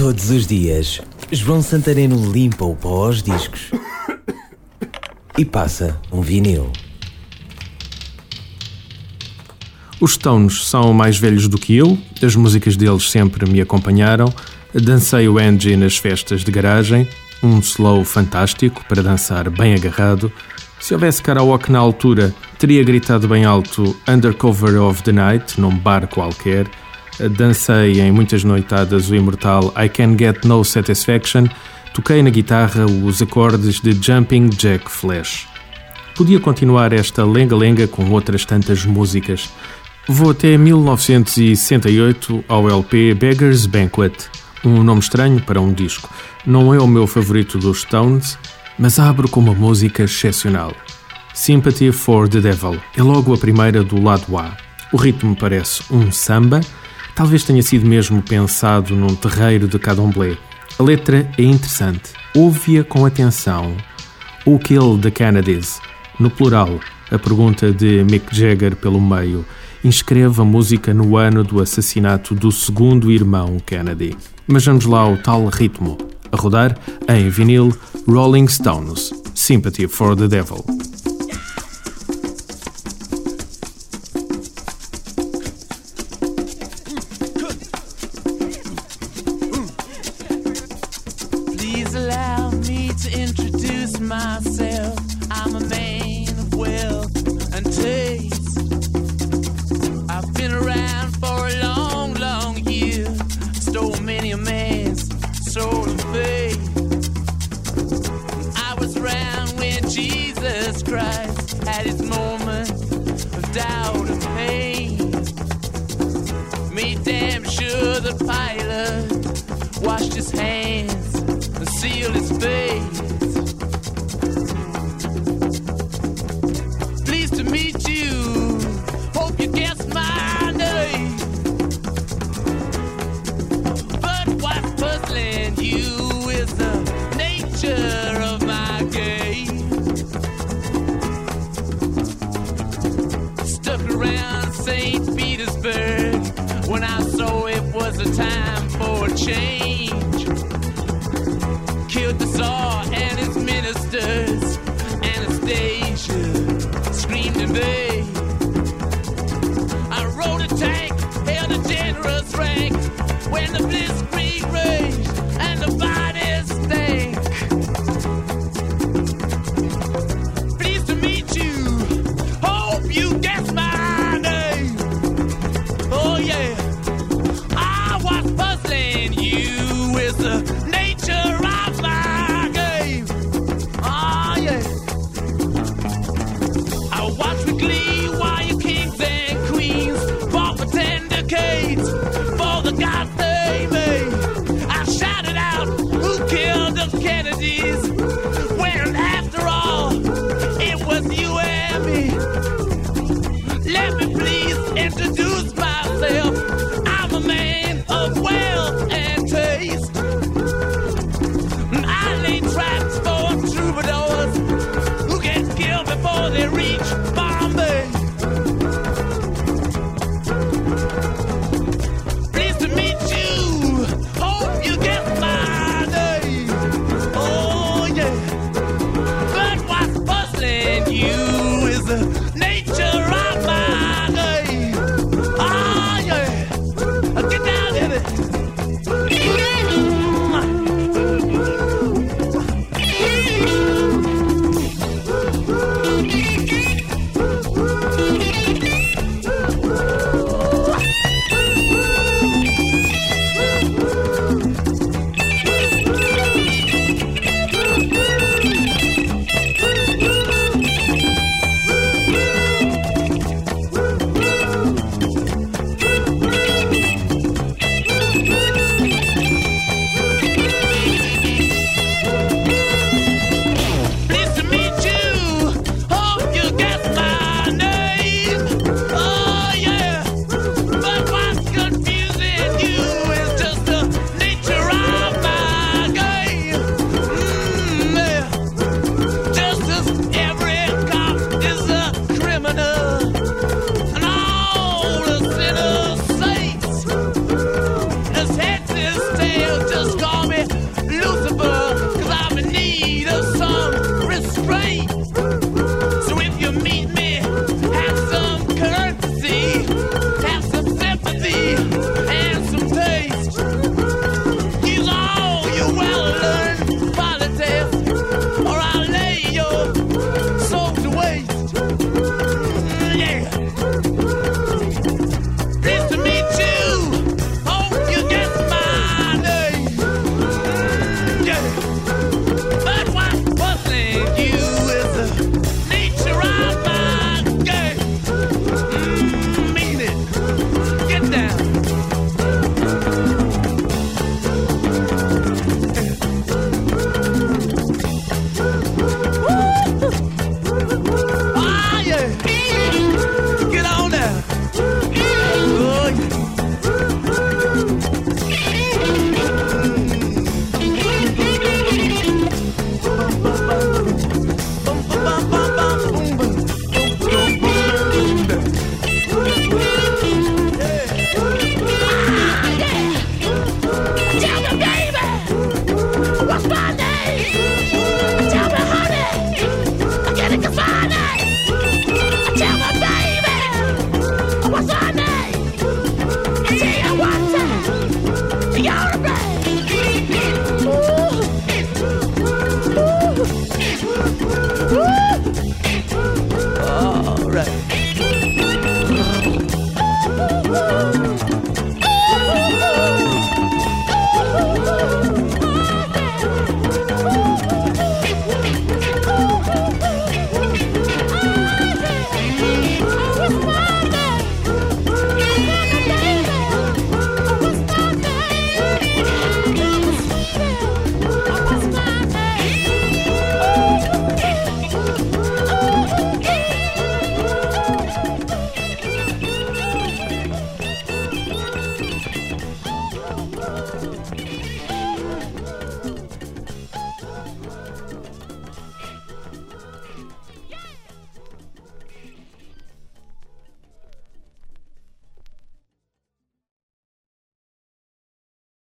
Todos os dias, João Santareno limpa o pó aos discos e passa um vinil. Os Stones são mais velhos do que eu, as músicas deles sempre me acompanharam. Dancei o Angie nas festas de garagem, um slow fantástico para dançar bem agarrado. Se houvesse karaoke na altura, teria gritado bem alto Undercover of the Night num bar qualquer. Dancei em muitas noitadas o imortal I Can Get No Satisfaction. Toquei na guitarra os acordes de Jumping Jack Flash. Podia continuar esta lenga-lenga com outras tantas músicas. Vou até 1968 ao LP Beggar's Banquet, um nome estranho para um disco. Não é o meu favorito dos Stones, mas abro com uma música excepcional. Sympathy for the Devil é logo a primeira do lado A. O ritmo parece um samba, talvez tenha sido mesmo pensado num terreiro de candomblé. A letra é interessante, ouve-a com atenção. O Kill the Kennedys, no plural, a pergunta de Mick Jagger pelo meio, inscreve a música no ano do assassinato do segundo irmão Kennedy. Mas vamos lá ao tal ritmo, a rodar em vinil Rolling Stones, Sympathy for the Devil. Myself. I'm a man of wealth and taste. I've been around for a long, long year. Stole many a man's soul of faith. I was around when Jesus Christ had his moment of doubt and pain. Made damn sure the pilot washed his hands and sealed his face. When I saw it was a time for a change. Kennedys.